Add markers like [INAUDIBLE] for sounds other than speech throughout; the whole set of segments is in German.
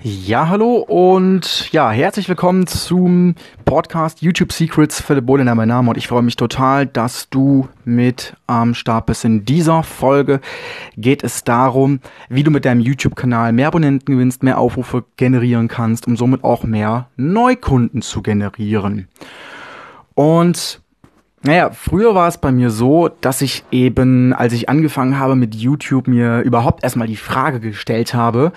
Ja, hallo und ja, herzlich willkommen zum Podcast YouTube Secrets. Philipp Bohlen, mein Name und ich freue mich total, dass du mit am Start bist. In dieser Folge geht es darum, wie du mit deinem YouTube-Kanal mehr Abonnenten gewinnst, mehr Aufrufe generieren kannst, um somit auch mehr Neukunden zu generieren. Und naja, früher war es bei mir so, dass ich eben, als ich angefangen habe mit YouTube, mir überhaupt erstmal die Frage gestellt habe,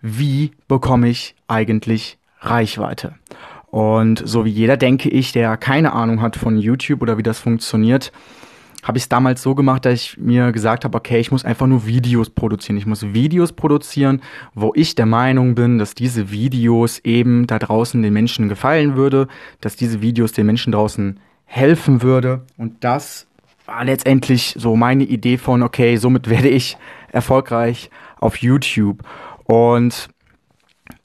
wie bekomme ich eigentlich Reichweite? Und so wie jeder, denke ich, der keine Ahnung hat von YouTube oder wie das funktioniert, habe ich es damals so gemacht, dass ich mir gesagt habe, okay, ich muss einfach nur Videos produzieren. Ich muss Videos produzieren, wo ich der Meinung bin, dass diese Videos eben da draußen den Menschen gefallen würde, dass diese Videos den Menschen draußen helfen würde. Und das war letztendlich so meine Idee von, okay, somit [LAUGHS] werde ich erfolgreich auf YouTube. Und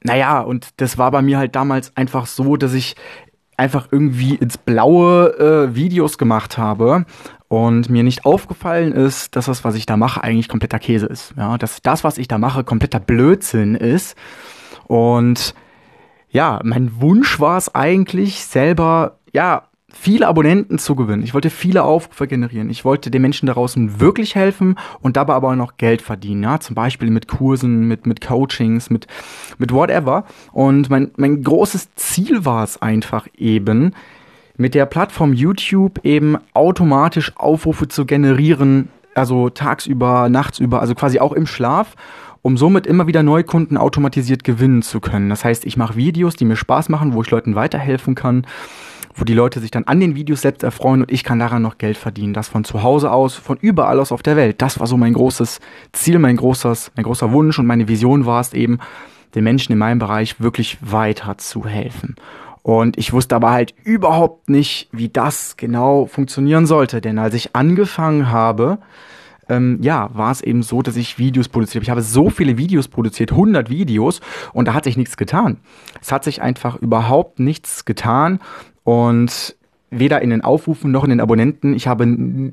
naja, und das war bei mir halt damals einfach so, dass ich einfach irgendwie ins Blaue äh, Videos gemacht habe und mir nicht aufgefallen ist, dass das, was ich da mache, eigentlich kompletter Käse ist. Ja, dass das, was ich da mache, kompletter Blödsinn ist. Und ja, mein Wunsch war es eigentlich selber, ja, viele Abonnenten zu gewinnen. Ich wollte viele Aufrufe generieren. Ich wollte den Menschen da draußen wirklich helfen und dabei aber auch noch Geld verdienen. Ja? Zum Beispiel mit Kursen, mit, mit Coachings, mit, mit whatever. Und mein, mein großes Ziel war es einfach eben, mit der Plattform YouTube eben automatisch Aufrufe zu generieren, also tagsüber, nachtsüber, also quasi auch im Schlaf um somit immer wieder Neukunden automatisiert gewinnen zu können. Das heißt, ich mache Videos, die mir Spaß machen, wo ich Leuten weiterhelfen kann wo die Leute sich dann an den Videos selbst erfreuen und ich kann daran noch Geld verdienen. Das von zu Hause aus, von überall aus auf der Welt. Das war so mein großes Ziel, mein großes, mein großer Wunsch und meine Vision war es eben, den Menschen in meinem Bereich wirklich weiter zu helfen. Und ich wusste aber halt überhaupt nicht, wie das genau funktionieren sollte. Denn als ich angefangen habe, ähm, ja, war es eben so, dass ich Videos produziert habe. Ich habe so viele Videos produziert, 100 Videos, und da hat sich nichts getan. Es hat sich einfach überhaupt nichts getan. Und weder in den Aufrufen noch in den Abonnenten, ich habe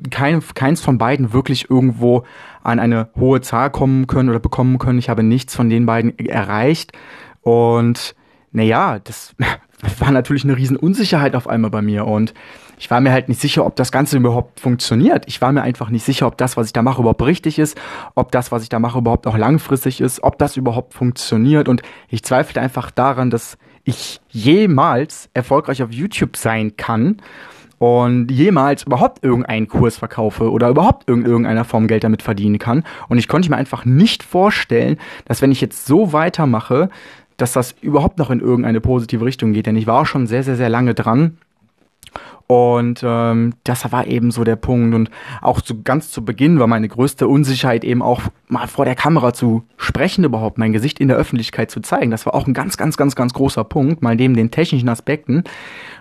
kein, keins von beiden wirklich irgendwo an eine hohe Zahl kommen können oder bekommen können. Ich habe nichts von den beiden erreicht. Und naja, das [LAUGHS] war natürlich eine riesen Unsicherheit auf einmal bei mir. Und ich war mir halt nicht sicher, ob das Ganze überhaupt funktioniert. Ich war mir einfach nicht sicher, ob das, was ich da mache, überhaupt richtig ist, ob das, was ich da mache, überhaupt auch langfristig ist, ob das überhaupt funktioniert. Und ich zweifelte einfach daran, dass ich jemals erfolgreich auf YouTube sein kann und jemals überhaupt irgendeinen Kurs verkaufe oder überhaupt in irgendeiner Form Geld damit verdienen kann. Und ich konnte mir einfach nicht vorstellen, dass wenn ich jetzt so weitermache, dass das überhaupt noch in irgendeine positive Richtung geht. Denn ich war auch schon sehr, sehr, sehr lange dran und ähm, das war eben so der Punkt. Und auch zu, ganz zu Beginn war meine größte Unsicherheit eben auch mal vor der Kamera zu sprechen überhaupt, mein Gesicht in der Öffentlichkeit zu zeigen. Das war auch ein ganz, ganz, ganz, ganz großer Punkt. Mal neben den technischen Aspekten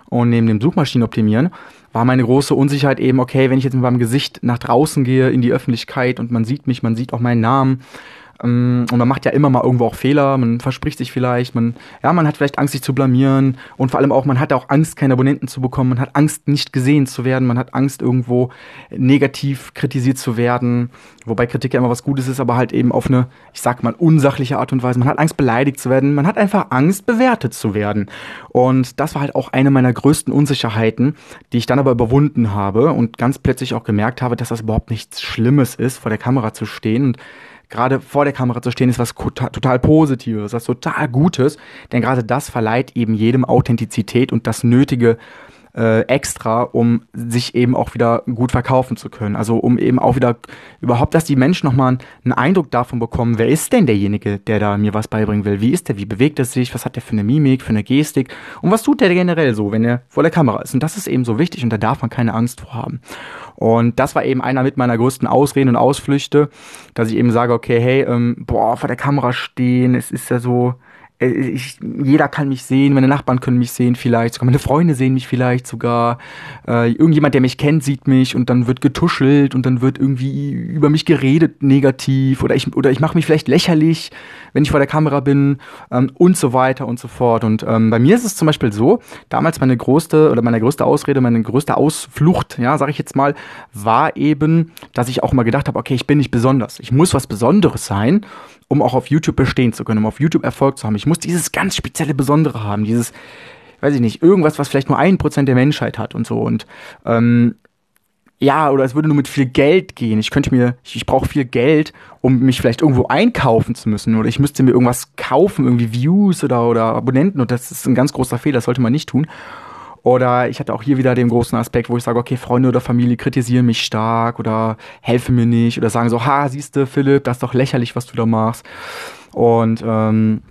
und neben dem Suchmaschinenoptimieren war meine große Unsicherheit eben, okay, wenn ich jetzt mit meinem Gesicht nach draußen gehe in die Öffentlichkeit und man sieht mich, man sieht auch meinen Namen, und man macht ja immer mal irgendwo auch Fehler, man verspricht sich vielleicht, man, ja, man hat vielleicht Angst, sich zu blamieren und vor allem auch, man hat auch Angst, keine Abonnenten zu bekommen, man hat Angst, nicht gesehen zu werden, man hat Angst, irgendwo negativ kritisiert zu werden, wobei Kritik ja immer was Gutes ist, aber halt eben auf eine, ich sag mal, unsachliche Art und Weise. Man hat Angst, beleidigt zu werden, man hat einfach Angst, bewertet zu werden. Und das war halt auch eine meiner größten Unsicherheiten, die ich dann aber überwunden habe und ganz plötzlich auch gemerkt habe, dass das überhaupt nichts Schlimmes ist, vor der Kamera zu stehen und gerade vor der Kamera zu stehen, ist was total Positives, was total Gutes, denn gerade das verleiht eben jedem Authentizität und das nötige äh, extra, um sich eben auch wieder gut verkaufen zu können. Also um eben auch wieder überhaupt, dass die Menschen nochmal einen Eindruck davon bekommen, wer ist denn derjenige, der da mir was beibringen will? Wie ist der? Wie bewegt er sich? Was hat der für eine Mimik, für eine Gestik? Und was tut der generell so, wenn er vor der Kamera ist? Und das ist eben so wichtig und da darf man keine Angst vor haben. Und das war eben einer mit meiner größten Ausreden und Ausflüchte, dass ich eben sage, okay, hey, ähm, boah, vor der Kamera stehen, es ist ja so, ich, jeder kann mich sehen, meine Nachbarn können mich sehen vielleicht, sogar meine Freunde sehen mich vielleicht sogar. Äh, irgendjemand, der mich kennt, sieht mich und dann wird getuschelt und dann wird irgendwie über mich geredet negativ oder ich, oder ich mache mich vielleicht lächerlich, wenn ich vor der Kamera bin ähm, und so weiter und so fort. Und ähm, bei mir ist es zum Beispiel so, damals meine größte oder meine größte Ausrede, meine größte Ausflucht, ja, sage ich jetzt mal, war eben, dass ich auch mal gedacht habe, okay, ich bin nicht besonders. Ich muss was Besonderes sein, um auch auf YouTube bestehen zu können, um auf YouTube Erfolg zu haben. Ich muss dieses ganz spezielle Besondere haben, dieses, weiß ich nicht, irgendwas, was vielleicht nur ein Prozent der Menschheit hat und so. Und ähm, ja, oder es würde nur mit viel Geld gehen. Ich könnte mir, ich, ich brauche viel Geld, um mich vielleicht irgendwo einkaufen zu müssen. Oder ich müsste mir irgendwas kaufen, irgendwie Views oder, oder Abonnenten. Und das ist ein ganz großer Fehler, das sollte man nicht tun. Oder ich hatte auch hier wieder den großen Aspekt, wo ich sage, okay, Freunde oder Familie kritisieren mich stark oder helfen mir nicht oder sagen so, ha, siehst du, Philipp, das ist doch lächerlich, was du da machst. Und ähm,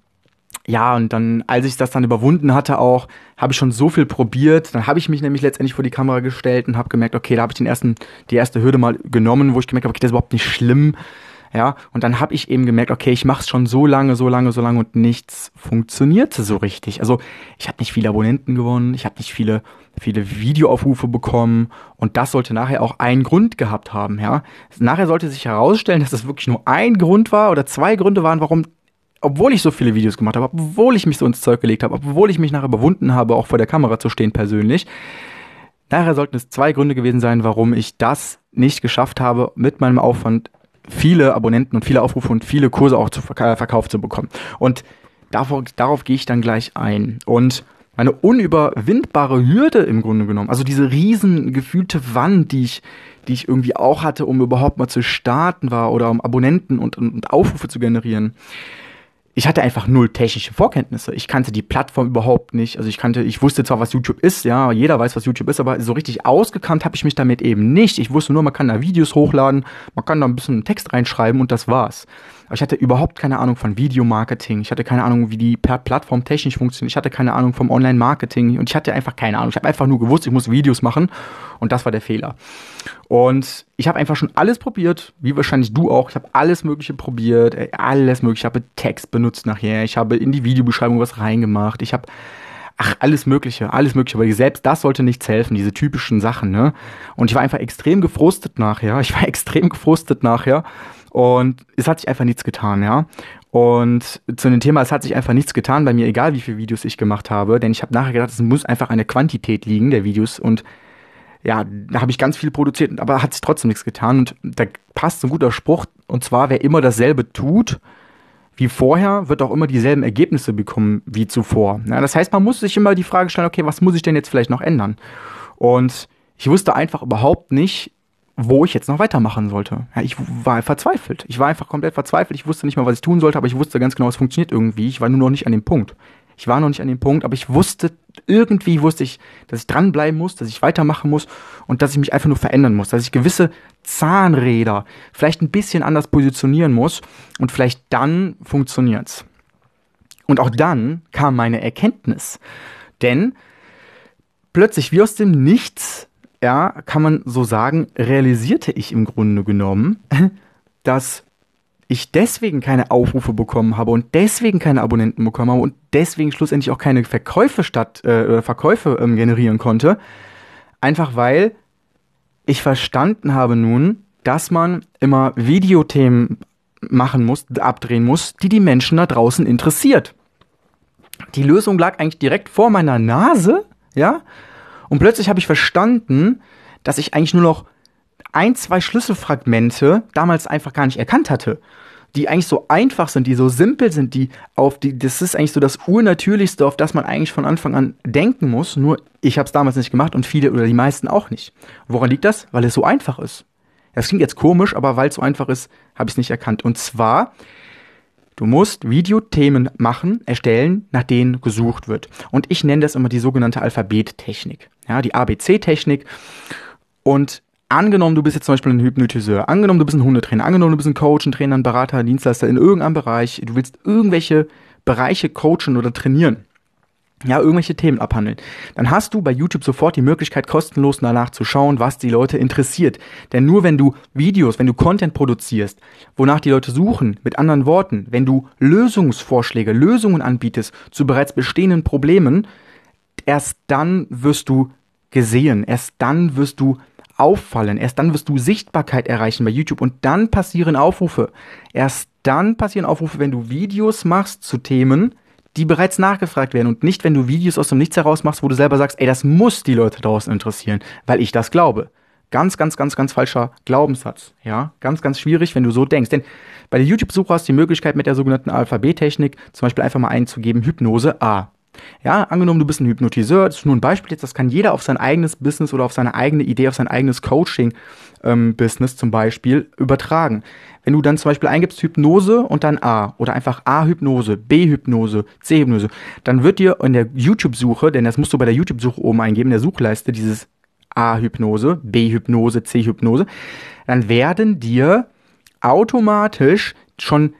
ja, und dann, als ich das dann überwunden hatte, auch, habe ich schon so viel probiert. Dann habe ich mich nämlich letztendlich vor die Kamera gestellt und habe gemerkt, okay, da habe ich den ersten, die erste Hürde mal genommen, wo ich gemerkt habe, okay, das ist überhaupt nicht schlimm. Ja, und dann habe ich eben gemerkt, okay, ich mache es schon so lange, so lange, so lange und nichts funktionierte so richtig. Also ich habe nicht viele Abonnenten gewonnen, ich habe nicht viele, viele Videoaufrufe bekommen und das sollte nachher auch einen Grund gehabt haben. Ja, nachher sollte sich herausstellen, dass das wirklich nur ein Grund war oder zwei Gründe waren, warum obwohl ich so viele Videos gemacht habe, obwohl ich mich so ins Zeug gelegt habe, obwohl ich mich nachher überwunden habe, auch vor der Kamera zu stehen persönlich, nachher sollten es zwei Gründe gewesen sein, warum ich das nicht geschafft habe, mit meinem Aufwand viele Abonnenten und viele Aufrufe und viele Kurse auch zu verk verkauft zu bekommen. Und darauf, darauf gehe ich dann gleich ein. Und meine unüberwindbare Hürde im Grunde genommen, also diese riesen gefühlte Wand, die ich, die ich irgendwie auch hatte, um überhaupt mal zu starten war oder um Abonnenten und, und Aufrufe zu generieren, ich hatte einfach null technische Vorkenntnisse. Ich kannte die Plattform überhaupt nicht. Also ich kannte, ich wusste zwar, was YouTube ist, ja, jeder weiß, was YouTube ist, aber so richtig ausgekannt habe ich mich damit eben nicht. Ich wusste nur, man kann da Videos hochladen, man kann da ein bisschen Text reinschreiben und das war's. Aber ich hatte überhaupt keine Ahnung von Videomarketing. Ich hatte keine Ahnung, wie die Plattform technisch funktioniert. Ich hatte keine Ahnung vom Online-Marketing und ich hatte einfach keine Ahnung. Ich habe einfach nur gewusst, ich muss Videos machen und das war der Fehler. Und ich habe einfach schon alles probiert, wie wahrscheinlich du auch. Ich habe alles Mögliche probiert, alles Mögliche. Ich habe Text benutzt nachher. Ich habe in die Videobeschreibung was reingemacht. Ich habe ach, alles Mögliche, alles Mögliche, weil selbst das sollte nichts helfen, diese typischen Sachen, ne? Und ich war einfach extrem gefrustet nachher. Ich war [LAUGHS] extrem gefrustet nachher und es hat sich einfach nichts getan, ja. Und zu dem Thema, es hat sich einfach nichts getan bei mir, egal wie viele Videos ich gemacht habe, denn ich habe nachher gedacht, es muss einfach eine Quantität liegen der Videos und ja, da habe ich ganz viel produziert, aber hat sich trotzdem nichts getan und da passt so ein guter Spruch und zwar, wer immer dasselbe tut wie vorher, wird auch immer dieselben Ergebnisse bekommen wie zuvor. Ja, das heißt, man muss sich immer die Frage stellen, okay, was muss ich denn jetzt vielleicht noch ändern? Und ich wusste einfach überhaupt nicht, wo ich jetzt noch weitermachen sollte. Ja, ich war verzweifelt. Ich war einfach komplett verzweifelt. Ich wusste nicht mal, was ich tun sollte, aber ich wusste ganz genau, es funktioniert irgendwie. Ich war nur noch nicht an dem Punkt. Ich war noch nicht an dem Punkt, aber ich wusste, irgendwie wusste ich, dass ich dranbleiben muss, dass ich weitermachen muss und dass ich mich einfach nur verändern muss, dass ich gewisse Zahnräder vielleicht ein bisschen anders positionieren muss und vielleicht dann funktioniert's. Und auch dann kam meine Erkenntnis. Denn plötzlich wie aus dem Nichts ja, kann man so sagen, realisierte ich im Grunde genommen, [LAUGHS] dass ich deswegen keine Aufrufe bekommen habe und deswegen keine Abonnenten bekommen habe und deswegen schlussendlich auch keine Verkäufe statt äh, Verkäufe ähm, generieren konnte, einfach weil ich verstanden habe nun, dass man immer Videothemen machen muss, abdrehen muss, die die Menschen da draußen interessiert. Die Lösung lag eigentlich direkt vor meiner Nase, ja, und plötzlich habe ich verstanden, dass ich eigentlich nur noch ein, zwei Schlüsselfragmente damals einfach gar nicht erkannt hatte. Die eigentlich so einfach sind, die so simpel sind, die auf die, das ist eigentlich so das Urnatürlichste, auf das man eigentlich von Anfang an denken muss. Nur ich habe es damals nicht gemacht und viele oder die meisten auch nicht. Woran liegt das? Weil es so einfach ist. Das klingt jetzt komisch, aber weil es so einfach ist, habe ich es nicht erkannt. Und zwar Du musst Videothemen machen, erstellen, nach denen gesucht wird. Und ich nenne das immer die sogenannte Alphabettechnik. Ja, die ABC-Technik. Und angenommen, du bist jetzt zum Beispiel ein Hypnotiseur, angenommen, du bist ein Hundetrainer, angenommen, du bist ein Coach, ein Trainer, ein Berater, ein Dienstleister in irgendeinem Bereich, du willst irgendwelche Bereiche coachen oder trainieren ja, irgendwelche Themen abhandeln, dann hast du bei YouTube sofort die Möglichkeit, kostenlos danach zu schauen, was die Leute interessiert. Denn nur wenn du Videos, wenn du Content produzierst, wonach die Leute suchen, mit anderen Worten, wenn du Lösungsvorschläge, Lösungen anbietest zu bereits bestehenden Problemen, erst dann wirst du gesehen, erst dann wirst du auffallen, erst dann wirst du Sichtbarkeit erreichen bei YouTube und dann passieren Aufrufe. Erst dann passieren Aufrufe, wenn du Videos machst zu Themen, die bereits nachgefragt werden und nicht, wenn du Videos aus dem Nichts heraus machst, wo du selber sagst, ey, das muss die Leute draußen interessieren, weil ich das glaube. Ganz, ganz, ganz, ganz falscher Glaubenssatz. Ja, ganz, ganz schwierig, wenn du so denkst. Denn bei der YouTube-Suche hast du die Möglichkeit mit der sogenannten Alphabettechnik zum Beispiel einfach mal einzugeben Hypnose A. Ja, angenommen, du bist ein Hypnotiseur, das ist nur ein Beispiel jetzt, das kann jeder auf sein eigenes Business oder auf seine eigene Idee, auf sein eigenes Coaching-Business ähm, zum Beispiel übertragen. Wenn du dann zum Beispiel eingibst Hypnose und dann A oder einfach A-Hypnose, B-Hypnose, C-Hypnose, dann wird dir in der YouTube-Suche, denn das musst du bei der YouTube-Suche oben eingeben, in der Suchleiste dieses A-Hypnose, B-Hypnose, C-Hypnose, dann werden dir automatisch schon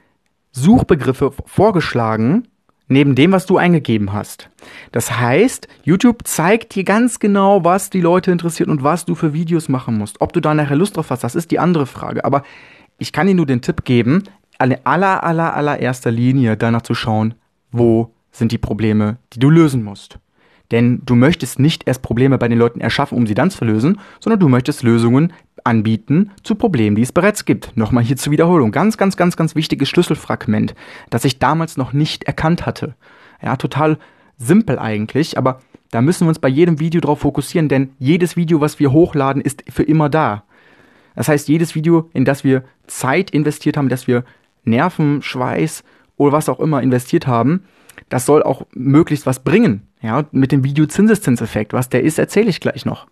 Suchbegriffe vorgeschlagen, neben dem, was du eingegeben hast. Das heißt, YouTube zeigt dir ganz genau, was die Leute interessiert und was du für Videos machen musst. Ob du da nachher Lust drauf hast, das ist die andere Frage. Aber ich kann dir nur den Tipp geben, an aller, aller, allererster Linie danach zu schauen, wo sind die Probleme, die du lösen musst. Denn du möchtest nicht erst Probleme bei den Leuten erschaffen, um sie dann zu lösen, sondern du möchtest Lösungen anbieten zu Problemen, die es bereits gibt. Nochmal hier zur Wiederholung. Ganz, ganz, ganz, ganz wichtiges Schlüsselfragment, das ich damals noch nicht erkannt hatte. Ja, total simpel eigentlich, aber da müssen wir uns bei jedem Video drauf fokussieren, denn jedes Video, was wir hochladen, ist für immer da. Das heißt, jedes Video, in das wir Zeit investiert haben, dass wir Nerven, Schweiß oder was auch immer investiert haben, das soll auch möglichst was bringen. Ja, mit dem Videozinseszinseffekt. Was der ist, erzähle ich gleich noch.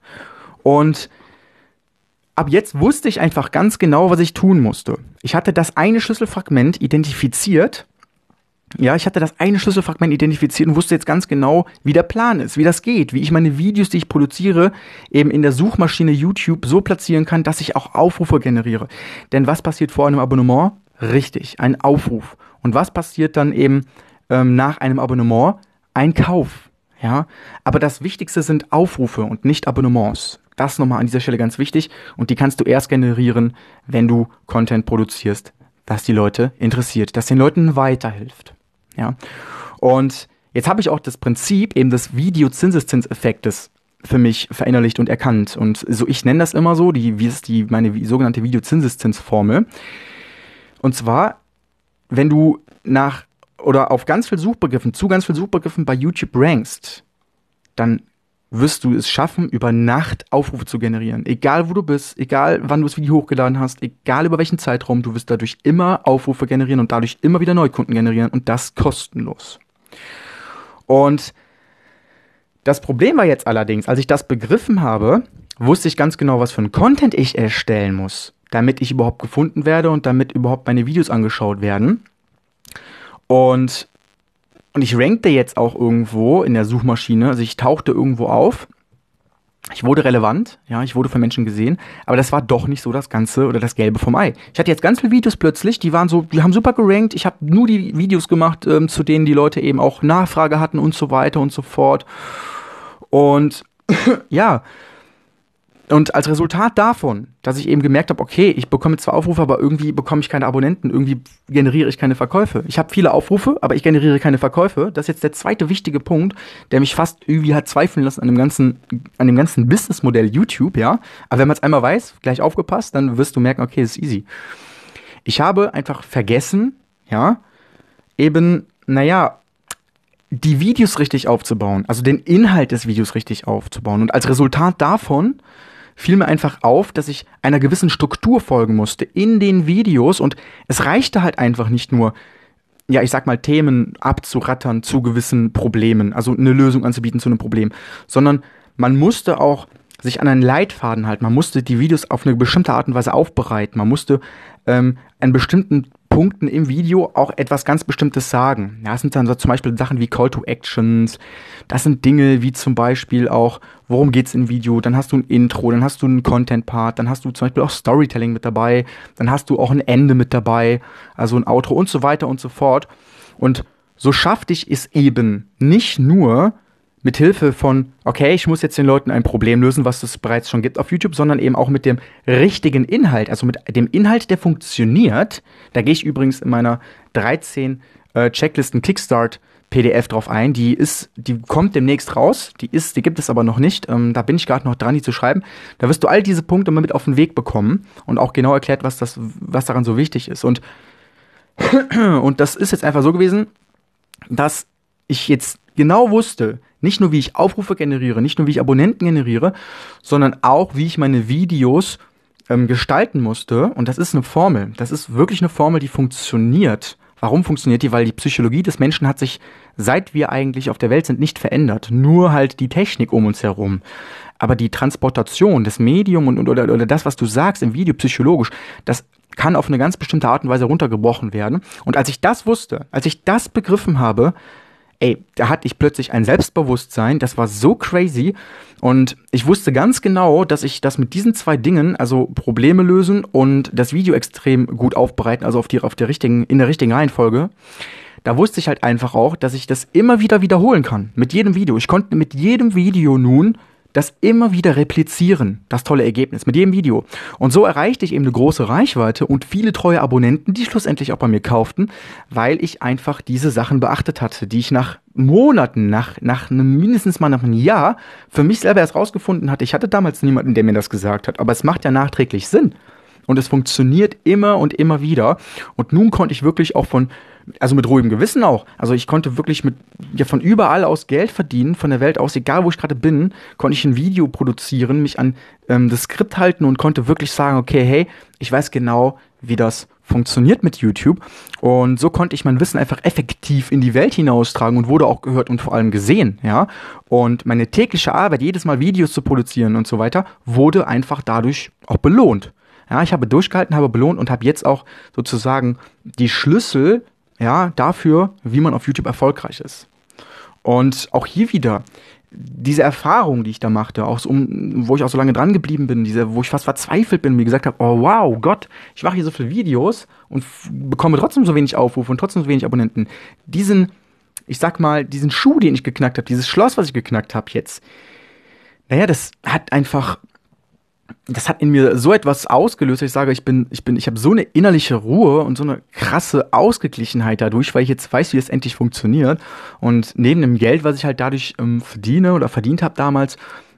Und ab jetzt wusste ich einfach ganz genau, was ich tun musste. Ich hatte das eine Schlüsselfragment identifiziert. Ja, ich hatte das eine Schlüsselfragment identifiziert und wusste jetzt ganz genau, wie der Plan ist, wie das geht, wie ich meine Videos, die ich produziere, eben in der Suchmaschine YouTube so platzieren kann, dass ich auch Aufrufe generiere. Denn was passiert vor einem Abonnement? Richtig, ein Aufruf. Und was passiert dann eben ähm, nach einem Abonnement? Ein Kauf. Ja, aber das Wichtigste sind Aufrufe und nicht Abonnements. Das nochmal an dieser Stelle ganz wichtig und die kannst du erst generieren, wenn du Content produzierst, das die Leute interessiert, das den Leuten weiterhilft. Ja, und jetzt habe ich auch das Prinzip eben des Videozinseszinseffektes für mich verinnerlicht und erkannt und so ich nenne das immer so, die wie ist die meine sogenannte Videozinseszinsformel. Und zwar, wenn du nach oder auf ganz viel Suchbegriffen, zu ganz viel Suchbegriffen bei YouTube rankst, dann wirst du es schaffen, über Nacht Aufrufe zu generieren. Egal wo du bist, egal wann du das Video hochgeladen hast, egal über welchen Zeitraum, du wirst dadurch immer Aufrufe generieren und dadurch immer wieder Neukunden generieren und das kostenlos. Und das Problem war jetzt allerdings, als ich das begriffen habe, wusste ich ganz genau, was für ein Content ich erstellen muss, damit ich überhaupt gefunden werde und damit überhaupt meine Videos angeschaut werden. Und, und ich rankte jetzt auch irgendwo in der Suchmaschine, also ich tauchte irgendwo auf. Ich wurde relevant, ja, ich wurde von Menschen gesehen, aber das war doch nicht so das Ganze oder das Gelbe vom Ei. Ich hatte jetzt ganz viele Videos plötzlich, die waren so, die haben super gerankt. Ich habe nur die Videos gemacht, ähm, zu denen die Leute eben auch Nachfrage hatten und so weiter und so fort. Und [CLEARS THROAT] ja, und als Resultat davon, dass ich eben gemerkt habe, okay, ich bekomme zwar Aufrufe, aber irgendwie bekomme ich keine Abonnenten, irgendwie generiere ich keine Verkäufe. Ich habe viele Aufrufe, aber ich generiere keine Verkäufe. Das ist jetzt der zweite wichtige Punkt, der mich fast irgendwie hat zweifeln lassen an dem ganzen, an dem ganzen Businessmodell YouTube, ja. Aber wenn man es einmal weiß, gleich aufgepasst, dann wirst du merken, okay, es ist easy. Ich habe einfach vergessen, ja, eben, naja, die Videos richtig aufzubauen, also den Inhalt des Videos richtig aufzubauen. Und als Resultat davon fiel mir einfach auf, dass ich einer gewissen Struktur folgen musste in den Videos und es reichte halt einfach nicht nur, ja, ich sag mal, Themen abzurattern zu gewissen Problemen, also eine Lösung anzubieten zu einem Problem, sondern man musste auch sich an einen Leitfaden halten. Man musste die Videos auf eine bestimmte Art und Weise aufbereiten. Man musste ähm, einen bestimmten Punkten im Video auch etwas ganz Bestimmtes sagen. Ja, das sind dann so zum Beispiel Sachen wie Call to Actions. Das sind Dinge wie zum Beispiel auch, worum geht's im Video? Dann hast du ein Intro, dann hast du einen Content-Part, dann hast du zum Beispiel auch Storytelling mit dabei, dann hast du auch ein Ende mit dabei, also ein Outro und so weiter und so fort. Und so schaffte ich es eben nicht nur, mit Hilfe von, okay, ich muss jetzt den Leuten ein Problem lösen, was es bereits schon gibt auf YouTube, sondern eben auch mit dem richtigen Inhalt, also mit dem Inhalt, der funktioniert. Da gehe ich übrigens in meiner 13 äh, Checklisten Kickstart PDF drauf ein. Die ist, die kommt demnächst raus. Die ist, die gibt es aber noch nicht. Ähm, da bin ich gerade noch dran, die zu schreiben. Da wirst du all diese Punkte mal mit auf den Weg bekommen und auch genau erklärt, was das, was daran so wichtig ist. Und [CLEARS THROAT] und das ist jetzt einfach so gewesen, dass ich jetzt genau wusste, nicht nur wie ich Aufrufe generiere, nicht nur wie ich Abonnenten generiere, sondern auch wie ich meine Videos ähm, gestalten musste. Und das ist eine Formel. Das ist wirklich eine Formel, die funktioniert. Warum funktioniert die? Weil die Psychologie des Menschen hat sich, seit wir eigentlich auf der Welt sind, nicht verändert. Nur halt die Technik um uns herum. Aber die Transportation, das Medium und, oder, oder das, was du sagst im Video psychologisch, das kann auf eine ganz bestimmte Art und Weise runtergebrochen werden. Und als ich das wusste, als ich das begriffen habe, ey, da hatte ich plötzlich ein Selbstbewusstsein, das war so crazy. Und ich wusste ganz genau, dass ich das mit diesen zwei Dingen, also Probleme lösen und das Video extrem gut aufbereiten, also auf, die, auf der richtigen, in der richtigen Reihenfolge, da wusste ich halt einfach auch, dass ich das immer wieder wiederholen kann. Mit jedem Video. Ich konnte mit jedem Video nun das immer wieder replizieren, das tolle Ergebnis mit jedem Video. Und so erreichte ich eben eine große Reichweite und viele treue Abonnenten, die schlussendlich auch bei mir kauften, weil ich einfach diese Sachen beachtet hatte, die ich nach Monaten, nach, nach mindestens mal nach einem Jahr für mich selber erst rausgefunden hatte. Ich hatte damals niemanden, der mir das gesagt hat, aber es macht ja nachträglich Sinn. Und es funktioniert immer und immer wieder. Und nun konnte ich wirklich auch von also mit ruhigem Gewissen auch. Also ich konnte wirklich mit ja von überall aus Geld verdienen, von der Welt aus, egal wo ich gerade bin, konnte ich ein Video produzieren, mich an ähm, das Skript halten und konnte wirklich sagen, okay, hey, ich weiß genau, wie das funktioniert mit YouTube. Und so konnte ich mein Wissen einfach effektiv in die Welt hinaustragen und wurde auch gehört und vor allem gesehen, ja. Und meine tägliche Arbeit, jedes Mal Videos zu produzieren und so weiter, wurde einfach dadurch auch belohnt. Ja, ich habe durchgehalten, habe belohnt und habe jetzt auch sozusagen die Schlüssel ja, dafür, wie man auf YouTube erfolgreich ist. Und auch hier wieder, diese Erfahrung, die ich da machte, auch so, wo ich auch so lange dran geblieben bin, diese, wo ich fast verzweifelt bin und mir gesagt habe, oh wow, Gott, ich mache hier so viele Videos und bekomme trotzdem so wenig Aufrufe und trotzdem so wenig Abonnenten. Diesen, ich sag mal, diesen Schuh, den ich geknackt habe, dieses Schloss, was ich geknackt habe jetzt, naja, das hat einfach das hat in mir so etwas ausgelöst, dass ich sage, ich bin, ich bin, ich habe so eine innerliche Ruhe und so eine krasse Ausgeglichenheit dadurch, weil ich jetzt weiß, wie es endlich funktioniert. Und neben dem Geld, was ich halt dadurch ähm, verdiene oder verdient habe damals,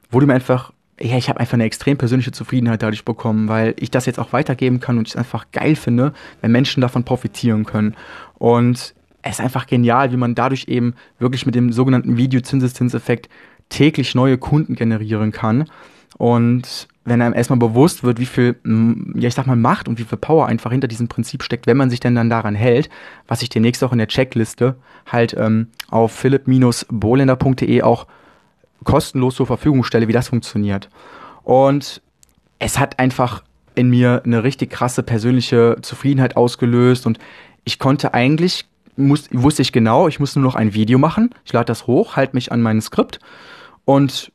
wurde mir einfach, ja, ich habe einfach eine extrem persönliche Zufriedenheit dadurch bekommen, weil ich das jetzt auch weitergeben kann und ich es einfach geil finde, wenn Menschen davon profitieren können. Und es ist einfach genial, wie man dadurch eben wirklich mit dem sogenannten Videozinseszinseffekt täglich neue Kunden generieren kann. Und wenn einem erstmal bewusst wird, wie viel, ja, ich sag mal, Macht und wie viel Power einfach hinter diesem Prinzip steckt, wenn man sich denn dann daran hält, was ich demnächst auch in der Checkliste halt ähm, auf philipp-bolender.de auch kostenlos zur Verfügung stelle, wie das funktioniert. Und es hat einfach in mir eine richtig krasse persönliche Zufriedenheit ausgelöst und ich konnte eigentlich, muss, wusste ich genau, ich muss nur noch ein Video machen, ich lade das hoch, halte mich an mein Skript und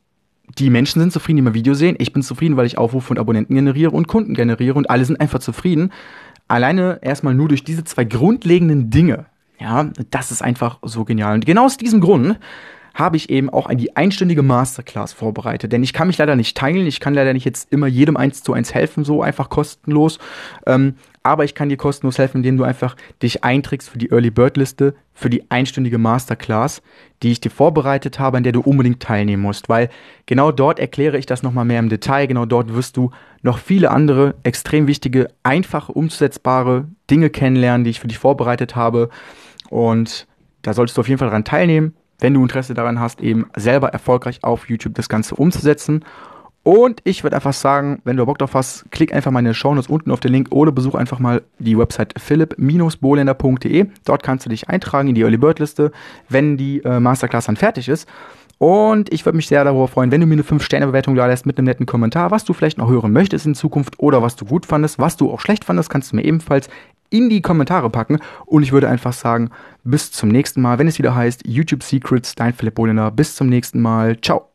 die Menschen sind zufrieden, die mein Video sehen. Ich bin zufrieden, weil ich Aufrufe und Abonnenten generiere und Kunden generiere und alle sind einfach zufrieden. Alleine erstmal nur durch diese zwei grundlegenden Dinge. Ja, das ist einfach so genial. Und genau aus diesem Grund habe ich eben auch die einstündige Masterclass vorbereitet. Denn ich kann mich leider nicht teilen. Ich kann leider nicht jetzt immer jedem eins zu eins helfen, so einfach kostenlos. Ähm, aber ich kann dir kostenlos helfen, indem du einfach dich einträgst für die Early Bird Liste, für die einstündige Masterclass, die ich dir vorbereitet habe, an der du unbedingt teilnehmen musst, weil genau dort erkläre ich das nochmal mehr im Detail, genau dort wirst du noch viele andere extrem wichtige, einfache, umsetzbare Dinge kennenlernen, die ich für dich vorbereitet habe und da solltest du auf jeden Fall daran teilnehmen, wenn du Interesse daran hast, eben selber erfolgreich auf YouTube das Ganze umzusetzen und ich würde einfach sagen, wenn du Bock drauf hast, klick einfach mal in den Shownotes unten auf den Link oder besuch einfach mal die Website philipp-bolender.de. Dort kannst du dich eintragen in die Early Bird Liste, wenn die äh, Masterclass dann fertig ist. Und ich würde mich sehr darüber freuen, wenn du mir eine 5-Sterne-Bewertung da lässt mit einem netten Kommentar, was du vielleicht noch hören möchtest in Zukunft oder was du gut fandest, was du auch schlecht fandest, kannst du mir ebenfalls in die Kommentare packen. Und ich würde einfach sagen, bis zum nächsten Mal, wenn es wieder heißt YouTube Secrets, dein Philipp Bolender. Bis zum nächsten Mal. Ciao.